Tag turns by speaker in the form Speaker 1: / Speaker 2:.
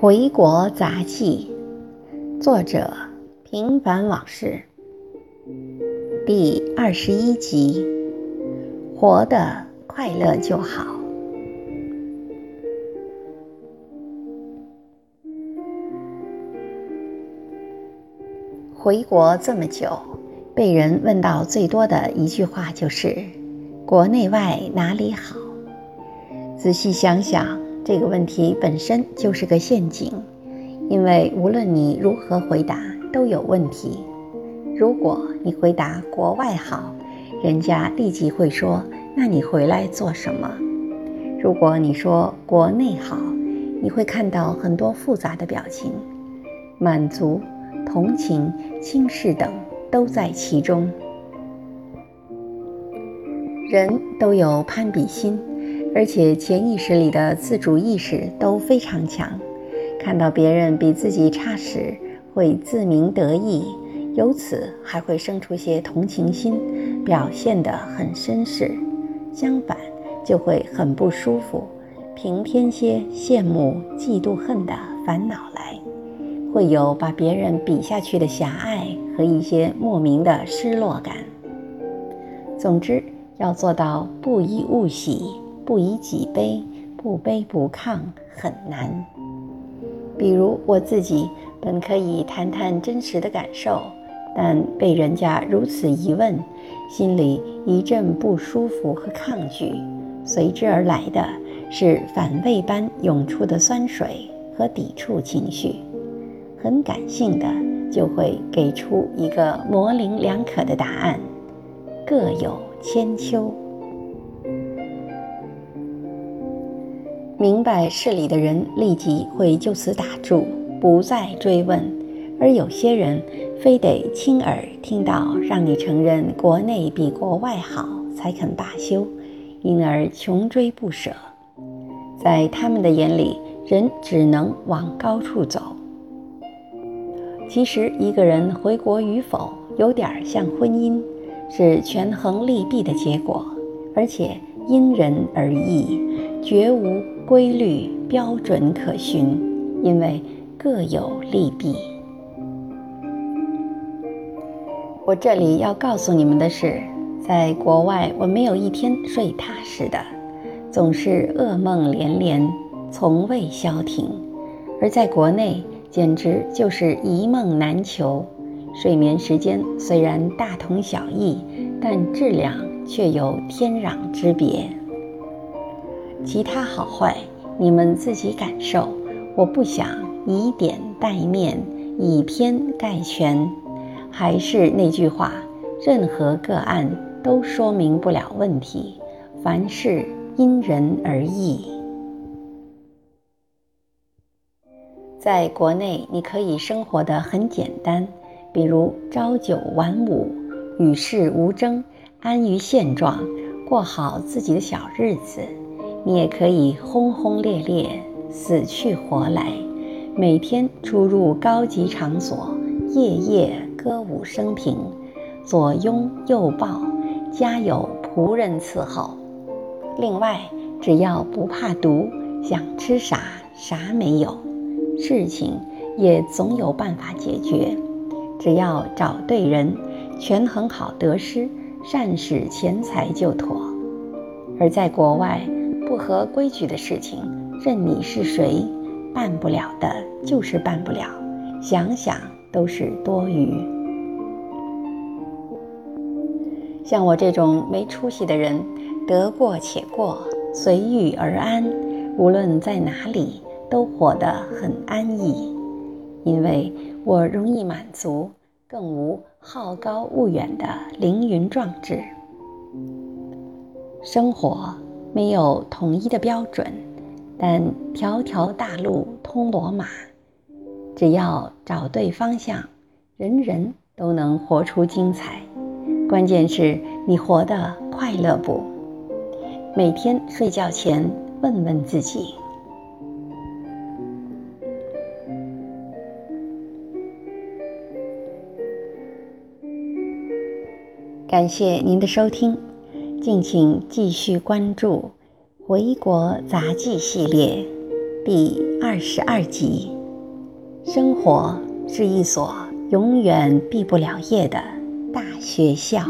Speaker 1: 回国杂记，作者平凡往事，第二十一集，活得快乐就好。回国这么久，被人问到最多的一句话就是：“国内外哪里好？”仔细想想，这个问题本身就是个陷阱，因为无论你如何回答都有问题。如果你回答国外好，人家立即会说：“那你回来做什么？”如果你说国内好，你会看到很多复杂的表情，满足、同情、轻视等都在其中。人都有攀比心。而且潜意识里的自主意识都非常强，看到别人比自己差时，会自鸣得意，由此还会生出些同情心，表现得很绅士；相反，就会很不舒服，平添些羡慕、嫉妒、恨的烦恼来，会有把别人比下去的狭隘和一些莫名的失落感。总之，要做到不以物喜。不以己悲，不卑不亢很难。比如我自己本可以谈谈真实的感受，但被人家如此一问，心里一阵不舒服和抗拒，随之而来的是反胃般涌出的酸水和抵触情绪。很感性的就会给出一个模棱两可的答案，各有千秋。明白事理的人立即会就此打住，不再追问；而有些人非得亲耳听到让你承认国内比国外好，才肯罢休，因而穷追不舍。在他们的眼里，人只能往高处走。其实，一个人回国与否，有点像婚姻，是权衡利弊的结果，而且因人而异，绝无。规律标准可循，因为各有利弊。我这里要告诉你们的是，在国外我没有一天睡踏实的，总是噩梦连连，从未消停；而在国内，简直就是一梦难求。睡眠时间虽然大同小异，但质量却有天壤之别。其他好坏，你们自己感受。我不想以点带面，以偏概全。还是那句话，任何个案都说明不了问题，凡事因人而异。在国内，你可以生活的很简单，比如朝九晚五，与世无争，安于现状，过好自己的小日子。你也可以轰轰烈烈，死去活来，每天出入高级场所，夜夜歌舞升平，左拥右抱，家有仆人伺候。另外，只要不怕毒，想吃啥啥没有，事情也总有办法解决。只要找对人，权衡好得失，善使钱财就妥。而在国外。不合规矩的事情，任你是谁，办不了的就是办不了，想想都是多余。像我这种没出息的人，得过且过，随遇而安，无论在哪里都活得很安逸，因为我容易满足，更无好高骛远的凌云壮志。生活。没有统一的标准，但条条大路通罗马。只要找对方向，人人都能活出精彩。关键是你活得快乐不？每天睡觉前问问自己。感谢您的收听。敬请继续关注《回国杂技》系列。第二十二集：生活是一所永远毕不了业的大学校。